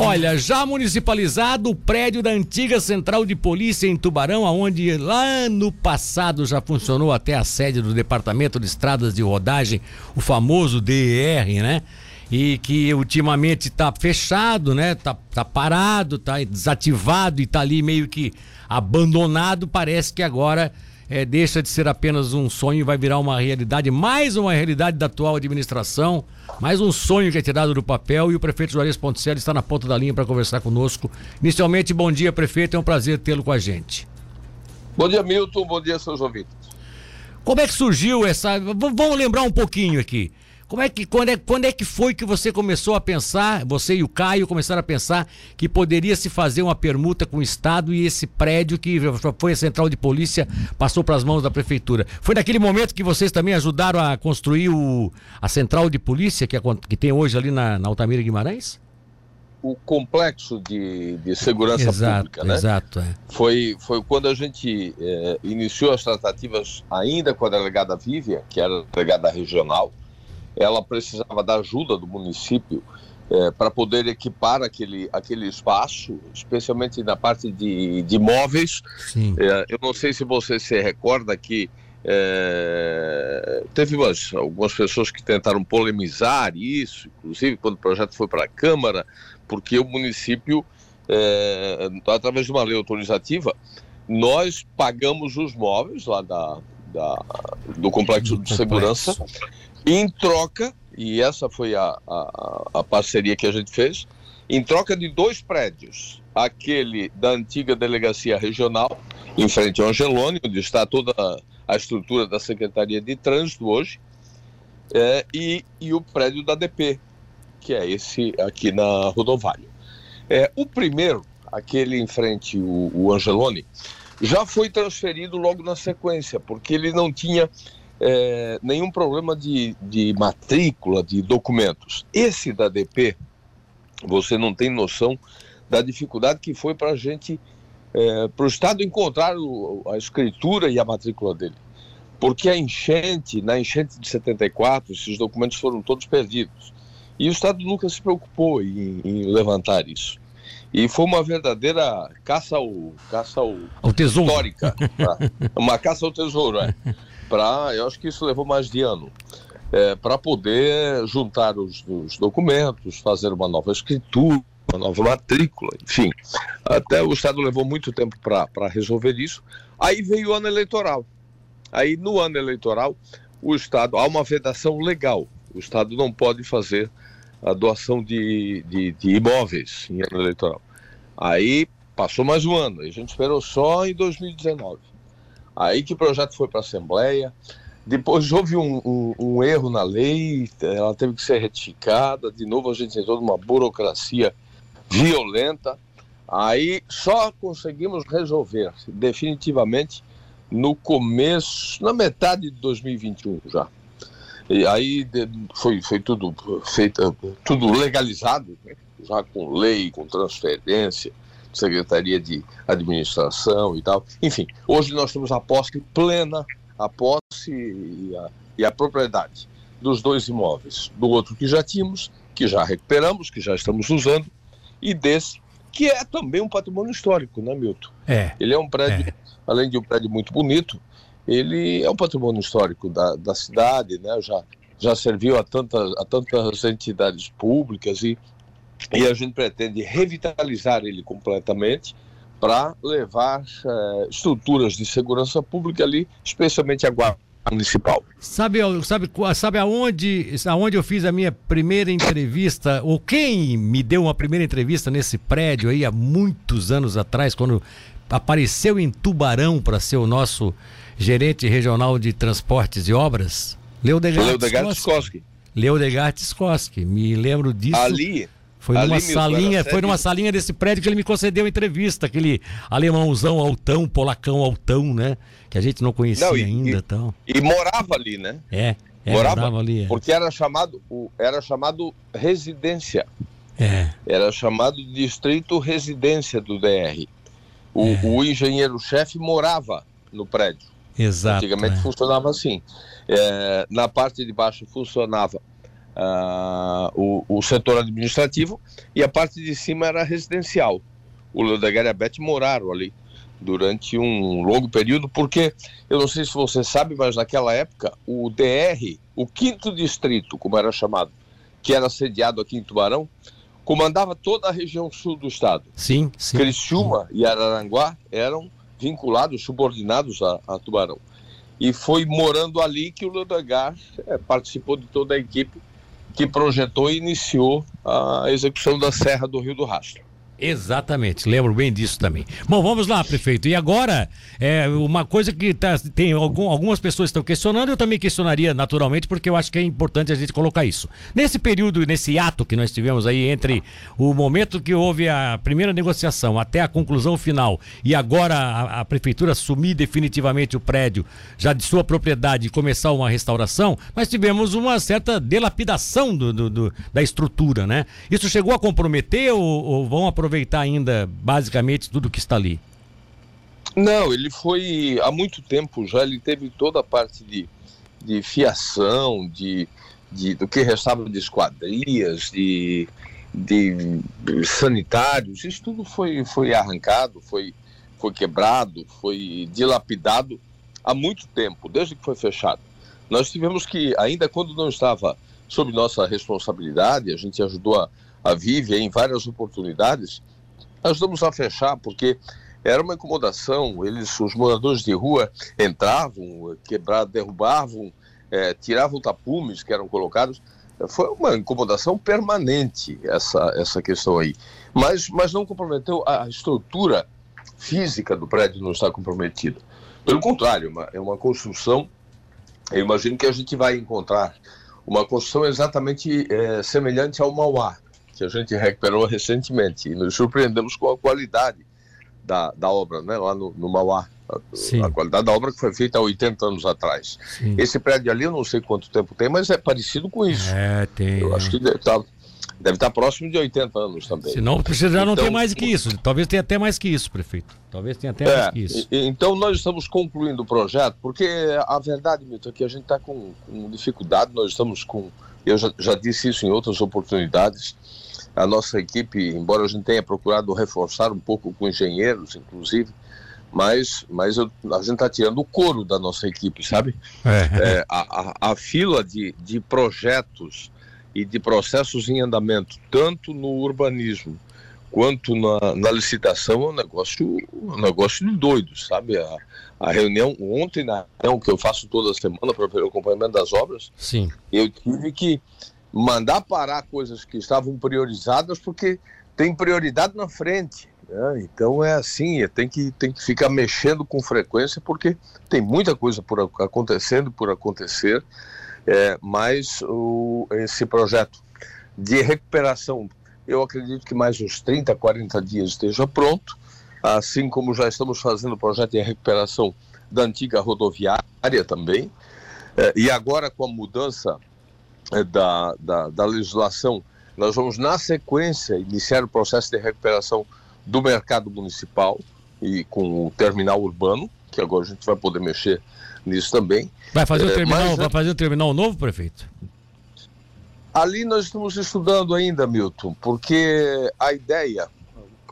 Olha, já municipalizado o prédio da antiga central de polícia em Tubarão, aonde lá no passado já funcionou até a sede do Departamento de Estradas de Rodagem, o famoso DER, né? E que ultimamente está fechado, né? Tá, tá parado, tá desativado e tá ali meio que abandonado. Parece que agora é, deixa de ser apenas um sonho e vai virar uma realidade, mais uma realidade da atual administração, mais um sonho que é tirado do papel e o prefeito Juarez Ponticelli está na ponta da linha para conversar conosco. Inicialmente, bom dia, prefeito, é um prazer tê-lo com a gente. Bom dia, Milton, bom dia, seus ouvintes. Como é que surgiu essa. Vamos lembrar um pouquinho aqui. Como é que quando é, quando é que foi que você começou a pensar, você e o Caio começaram a pensar que poderia se fazer uma permuta com o Estado e esse prédio que foi a central de polícia passou para as mãos da prefeitura? Foi naquele momento que vocês também ajudaram a construir o, a central de polícia que, que tem hoje ali na, na Altamira Guimarães? o complexo de, de segurança exato, pública, né? Exato, é. Foi, foi quando a gente é, iniciou as tratativas ainda com a delegada Vívia, que era a delegada regional, ela precisava da ajuda do município é, para poder equipar aquele, aquele espaço, especialmente na parte de, de móveis. É, eu não sei se você se recorda que é, teve umas, algumas pessoas que tentaram polemizar isso, inclusive quando o projeto foi para a Câmara, porque o município, é, através de uma lei autorizativa, nós pagamos os móveis lá da, da do complexo de segurança em troca, e essa foi a, a, a parceria que a gente fez, em troca de dois prédios, aquele da antiga delegacia regional, em frente ao Angelone, onde está toda a estrutura da Secretaria de Trânsito hoje, é, e, e o prédio da DP, que é esse aqui na Rodovalho. É, o primeiro, aquele em frente, o, o Angelone, já foi transferido logo na sequência, porque ele não tinha é, nenhum problema de, de matrícula, de documentos. Esse da DP, você não tem noção da dificuldade que foi para a gente, é, para o Estado encontrar o, a escritura e a matrícula dele. Porque a enchente, na enchente de 74, esses documentos foram todos perdidos. E o Estado nunca se preocupou em, em levantar isso. E foi uma verdadeira caça ao, caça ao, ao tesouro. histórica. Tá? uma caça ao tesouro, é para, eu acho que isso levou mais de ano, é, para poder juntar os, os, documentos, fazer uma nova escritura, uma nova matrícula, enfim. Até o Estado levou muito tempo para resolver isso. Aí veio o ano eleitoral. Aí no ano eleitoral, o Estado, há uma vedação legal. O Estado não pode fazer a doação de, de, de imóveis em ano eleitoral. Aí passou mais um ano, a gente esperou só em 2019. Aí que o projeto foi para a Assembleia. Depois houve um, um, um, erro na lei, ela teve que ser retificada. De novo, a gente entrou numa burocracia violenta. Aí só conseguimos resolver definitivamente no começo, na metade de 2021 já. E aí foi, foi tudo feito, tudo legalizado, né? já com lei, com transferência. Secretaria de Administração e tal. Enfim, hoje nós temos a posse plena, a posse e a, e a propriedade dos dois imóveis, do outro que já tínhamos, que já recuperamos, que já estamos usando, e desse que é também um patrimônio histórico, né, Milton? É. Ele é um prédio, é. além de um prédio muito bonito, ele é um patrimônio histórico da, da cidade, né? Já, já serviu a tantas, a tantas entidades públicas e e a gente pretende revitalizar ele completamente para levar uh, estruturas de segurança pública ali, especialmente a guarda municipal. Sabe, sabe, sabe aonde, aonde eu fiz a minha primeira entrevista, ou quem me deu uma primeira entrevista nesse prédio aí há muitos anos atrás, quando apareceu em Tubarão para ser o nosso gerente regional de transportes e obras? Leodegar Skoski. Leodegar Skoski. Me lembro disso. Ali, foi numa Ali salinha, foi numa salinha desse prédio que ele me concedeu entrevista, aquele alemãozão altão, polacão altão, né? Que a gente não conhecia não, e, ainda, e, então. E morava ali, né? É, é morava, morava, ali. É. Porque era chamado, era chamado residência. É. Era chamado distrito residência do DR. O, é. o engenheiro-chefe morava no prédio. Exato. Antigamente é. funcionava assim. É, na parte de baixo funcionava uh, o, o, setor administrativo e a parte de cima era residencial. O Leodegar e a Beth moraram ali durante um longo período, porque eu não sei se você sabe, mas naquela época o DR, o quinto distrito, como era chamado, que era sediado aqui em Tubarão, comandava toda a região sul do estado. Sim, sim. Criciúma e Araranguá eram vinculados, subordinados a, a Tubarão. E foi morando ali que o Ludagar é, participou de toda a equipe que projetou e iniciou a execução da Serra do Rio do Rastro. Exatamente, lembro bem disso também. Bom, vamos lá, prefeito. E agora, é uma coisa que tá, tem algum, algumas pessoas estão questionando, eu também questionaria naturalmente, porque eu acho que é importante a gente colocar isso. Nesse período, nesse ato que nós tivemos aí entre o momento que houve a primeira negociação até a conclusão final e agora a, a prefeitura assumir definitivamente o prédio já de sua propriedade e começar uma restauração, nós tivemos uma certa delapidação do, do, do da estrutura, né? Isso chegou a comprometer ou, ou vão aproveitar aproveitar ainda basicamente tudo que está ali? Não, ele foi há muito tempo já, ele teve toda a parte de, de fiação, de, de do que restava de esquadrias, de, de sanitários, isso tudo foi, foi arrancado, foi, foi quebrado, foi dilapidado há muito tempo, desde que foi fechado. Nós tivemos que, ainda quando não estava sob nossa responsabilidade, a gente ajudou a, a Vive em várias oportunidades, ajudamos a fechar, porque era uma incomodação. Eles, os moradores de rua, entravam, quebravam, derrubavam, é, tiravam tapumes que eram colocados. Foi uma incomodação permanente essa, essa questão aí. Mas, mas não comprometeu a estrutura física do prédio, não está comprometida. Pelo contrário, uma, é uma construção. Eu imagino que a gente vai encontrar uma construção exatamente é, semelhante ao Mauá que a gente recuperou recentemente e nos surpreendemos com a qualidade da, da obra, né, lá no, no Mauá. A, a, qualidade da obra que foi feita há 80 anos atrás. Sim. Esse prédio ali, eu não sei quanto tempo tem, mas é parecido com isso. É, tem. Eu acho que deve estar, deve estar próximo de 80 anos também. Senão, precisa já não então, ter mais que isso. Talvez tenha até mais que isso, prefeito. Talvez tenha até é, mais que isso. E, então, nós estamos concluindo o projeto, porque a verdade, Milton, é que a gente está com, com dificuldade, nós estamos com. Eu já, já disse isso em outras oportunidades a nossa equipe, embora a gente tenha procurado reforçar um pouco com engenheiros, inclusive, mas, mas eu, a gente está tirando o couro da nossa equipe, sabe? É. É, a, a, a, fila de, de projetos e de processos em andamento, tanto no urbanismo quanto na, na licitação, é um negócio, um negócio de doido, sabe? A, a reunião ontem, na reunião que eu faço toda semana para o acompanhamento das obras, Sim. eu tive que mandar parar coisas que estavam priorizadas porque tem prioridade na frente. Né? Então é assim, é, tem que, tem que ficar mexendo com frequência porque tem muita coisa por acontecendo, por acontecer, é, mas o, esse projeto de recuperação, eu acredito que mais uns 30, 40 dias esteja pronto, assim como já estamos fazendo o projeto de recuperação da antiga rodoviária também, é, e agora com a mudança da, da, da legislação, nós vamos, na sequência, iniciar o processo de recuperação do mercado municipal e com o terminal urbano, que agora a gente vai poder mexer nisso também. Vai fazer o é, terminal, mas, vai fazer o terminal novo, prefeito? Ali nós estamos estudando ainda, Milton, porque a ideia,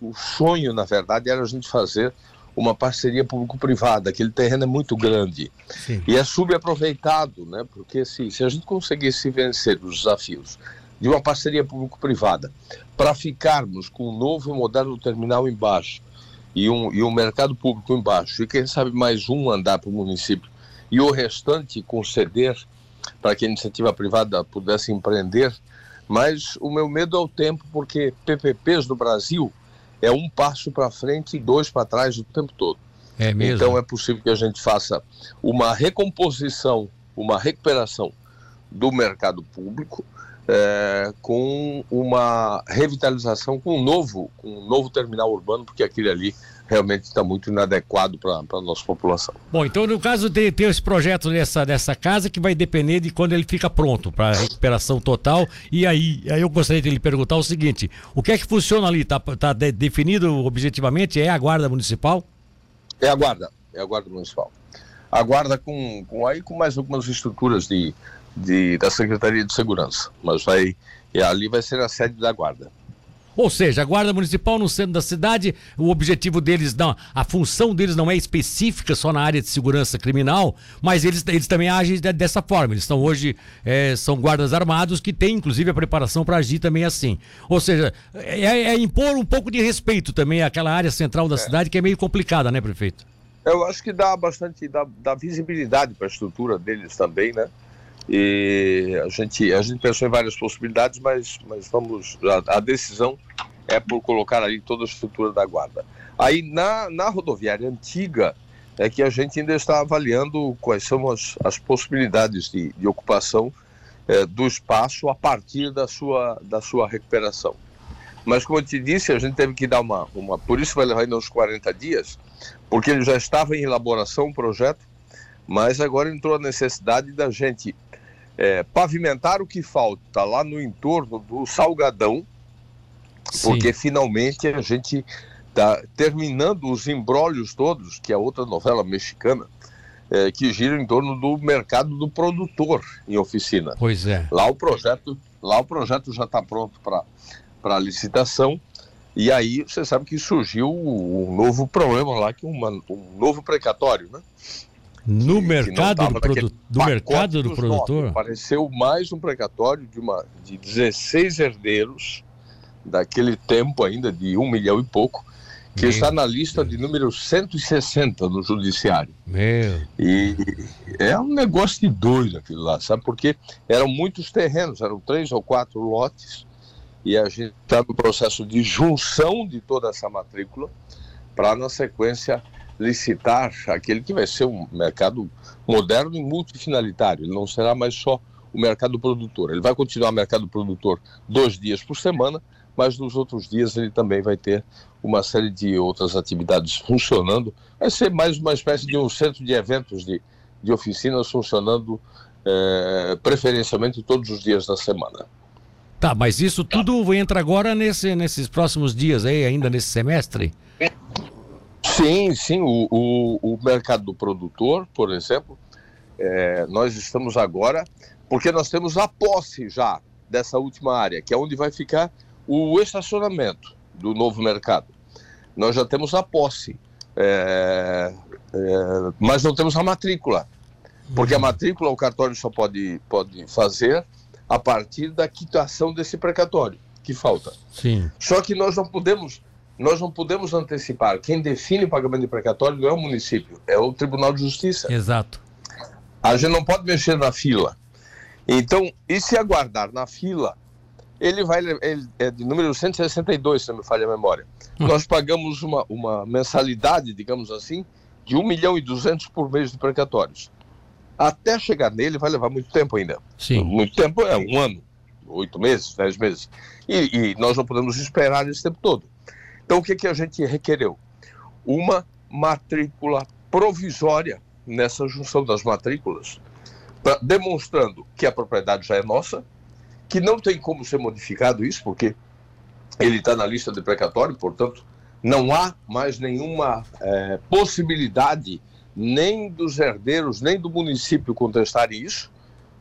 o sonho, na verdade, era a gente fazer uma parceria público-privada. Aquele terreno é muito grande Sim. e é subaproveitado, né? Porque se, se a gente conseguisse vencer os desafios de uma parceria público-privada para ficarmos com um novo moderno terminal embaixo e um, e um mercado público embaixo e quem sabe mais um andar para o município e o restante conceder para que a iniciativa privada pudesse empreender, mas o meu medo é o tempo, porque PPPs do Brasil é um passo para frente e dois para trás o tempo todo. É mesmo? Então é possível que a gente faça uma recomposição, uma recuperação do mercado público é, com uma revitalização, com um novo, com um novo terminal urbano, porque aquele ali realmente está muito inadequado para a nossa população. Bom, então no caso de ter esse projeto dessa, dessa casa que vai depender de quando ele fica pronto para recuperação total. E aí, aí eu gostaria de lhe perguntar o seguinte: o que é que funciona ali? Está tá de, definido objetivamente? É a guarda municipal? É a guarda, é a guarda municipal. A guarda com, com aí com mais algumas estruturas de de, da Secretaria de Segurança, mas vai, e ali vai ser a sede da Guarda. Ou seja, a Guarda Municipal no centro da cidade, o objetivo deles, não, a função deles não é específica só na área de segurança criminal, mas eles, eles também agem dessa forma. Eles estão hoje, é, são guardas armados que têm inclusive a preparação para agir também assim. Ou seja, é, é, impor um pouco de respeito também àquela área central da é. cidade que é meio complicada, né, prefeito? Eu acho que dá bastante, dá, dá visibilidade para a estrutura deles também, né? E a gente, a gente pensou em várias possibilidades, mas, mas vamos. A, a decisão é por colocar ali toda a estrutura da guarda. Aí na, na rodoviária antiga é que a gente ainda está avaliando quais são as, as possibilidades de, de ocupação é, do espaço a partir da sua, da sua recuperação. Mas como eu te disse, a gente teve que dar uma, uma. Por isso vai levar ainda uns 40 dias, porque ele já estava em elaboração o projeto, mas agora entrou a necessidade da gente é, pavimentar o que falta lá no entorno do Salgadão, Sim. porque finalmente a gente está terminando os embrólios todos, que é outra novela mexicana, é, que gira em torno do mercado do produtor em oficina. Pois é. Lá o projeto, lá o projeto já está pronto para licitação. E aí você sabe que surgiu um novo problema lá, que uma, um novo precatório, né? No mercado do, produ do mercado do produtor? Apareceu mais um precatório de, uma, de 16 herdeiros daquele tempo ainda, de um milhão e pouco, que Meu está na lista Deus. de número 160 no judiciário. Meu. E é um negócio de doido aquilo lá, sabe? Porque eram muitos terrenos, eram três ou quatro lotes, e a gente está no processo de junção de toda essa matrícula para, na sequência, licitar aquele que vai ser um mercado moderno e multifinalitário. Ele não será mais só o mercado produtor. Ele vai continuar mercado produtor dois dias por semana, mas nos outros dias ele também vai ter uma série de outras atividades funcionando. Vai ser mais uma espécie de um centro de eventos de, de oficinas funcionando é, preferencialmente todos os dias da semana. Tá, mas isso tudo entra agora nesse, nesses próximos dias aí, ainda nesse semestre? Sim, sim. O, o, o mercado do produtor, por exemplo, é, nós estamos agora, porque nós temos a posse já dessa última área, que é onde vai ficar o estacionamento do novo mercado. Nós já temos a posse, é, é, mas não temos a matrícula, porque a matrícula o cartório só pode, pode fazer a partir da quitação desse precatório que falta. Sim. Só que nós não podemos nós não podemos antecipar. Quem define o pagamento de precatório não é o município, é o Tribunal de Justiça. Exato. A gente não pode mexer na fila. Então, e se aguardar na fila, ele vai. Ele é de número 162, se não me falha a memória. Hum. Nós pagamos uma, uma mensalidade, digamos assim, de 1 milhão e 200 por mês de precatórios. Até chegar nele vai levar muito tempo ainda. Sim. Muito tempo é um ano, oito meses, dez meses. E, e nós não podemos esperar esse tempo todo. Então, o que, que a gente requereu? Uma matrícula provisória nessa junção das matrículas, pra, demonstrando que a propriedade já é nossa, que não tem como ser modificado isso, porque ele está na lista de precatório, portanto, não há mais nenhuma é, possibilidade nem dos herdeiros, nem do município contestarem isso.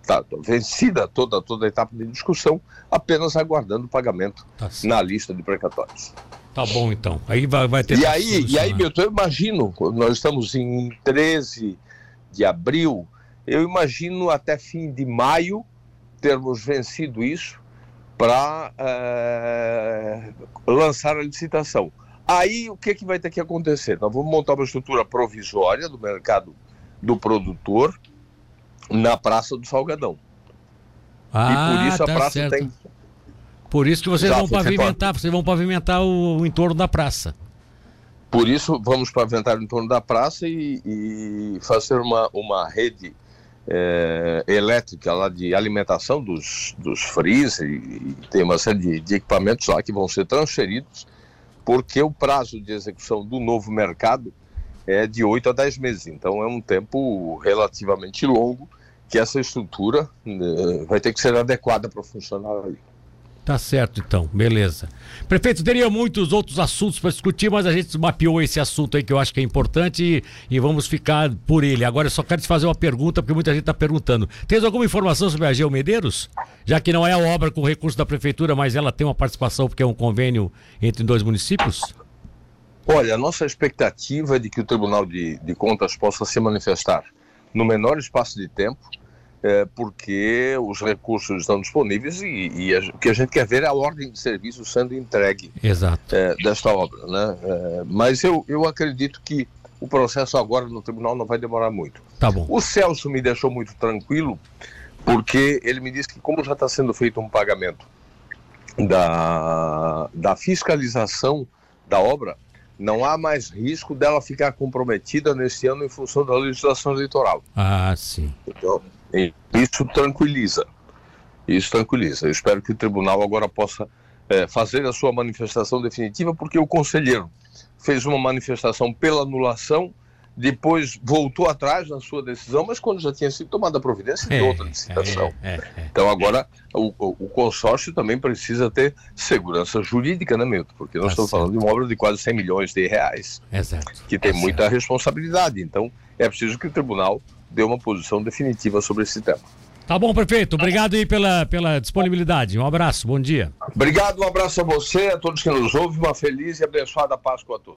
Está vencida toda, toda a etapa de discussão, apenas aguardando o pagamento tá na lista de precatórios. Tá bom, então. Aí vai, vai ter. E aí, e aí, Milton, eu imagino, nós estamos em 13 de abril, eu imagino até fim de maio termos vencido isso para é, eh, lançar a licitação. Aí o que, que vai ter que acontecer? Nós vamos montar uma estrutura provisória do mercado do produtor na Praça do Salgadão. Ah, e por isso a tá praça certo. tem por isso que vocês Já, vão pavimentar, vocês vão pavimentar o, o, entorno da praça. Por isso vamos pavimentar o entorno da praça e, e fazer uma, uma rede é, elétrica lá de alimentação dos, dos freezer e, e tem uma série de, de equipamentos lá que vão ser transferidos, porque o prazo de execução do novo mercado é de 8 a 10 meses. Então é um tempo relativamente longo que essa estrutura né, vai ter que ser adequada para funcionar ali. Tá certo, então, beleza. Prefeito, teria muitos outros assuntos para discutir, mas a gente mapeou esse assunto aí que eu acho que é importante e, e vamos ficar por ele. Agora eu só quero te fazer uma pergunta, porque muita gente está perguntando. Tens alguma informação sobre a Geo Medeiros? Já que não é a obra com recurso da prefeitura, mas ela tem uma participação porque é um convênio entre dois municípios? Olha, a nossa expectativa é de que o Tribunal de, de Contas possa se manifestar no menor espaço de tempo porque os recursos estão disponíveis e, e a, o que a gente quer ver é a ordem de serviço sendo entregue. É, desta obra. Né? É, mas eu, eu acredito que o processo agora no tribunal não vai demorar muito. Tá bom. O Celso me deixou muito tranquilo, porque ele me disse que, como já está sendo feito um pagamento da, da fiscalização da obra, não há mais risco dela ficar comprometida neste ano em função da legislação eleitoral. Ah, sim. Então, isso tranquiliza. Isso tranquiliza. Eu espero que o tribunal agora possa é, fazer a sua manifestação definitiva, porque o conselheiro fez uma manifestação pela anulação, depois voltou atrás na sua decisão, mas quando já tinha sido tomada a providência de é, outra licitação. É, é, é, então agora o, o, consórcio também precisa ter segurança jurídica, né, Milton? Porque nós tá estamos certo. falando de uma obra de quase 100 milhões de reais, Exato. que tem tá muita responsabilidade. Então é preciso que o tribunal dê uma posição definitiva sobre esse tema. Tá bom, prefeito. Obrigado aí pela, pela disponibilidade. Um abraço, bom dia. Obrigado, um abraço a você, a todos que nos ouvem. Uma feliz e abençoada Páscoa a todos.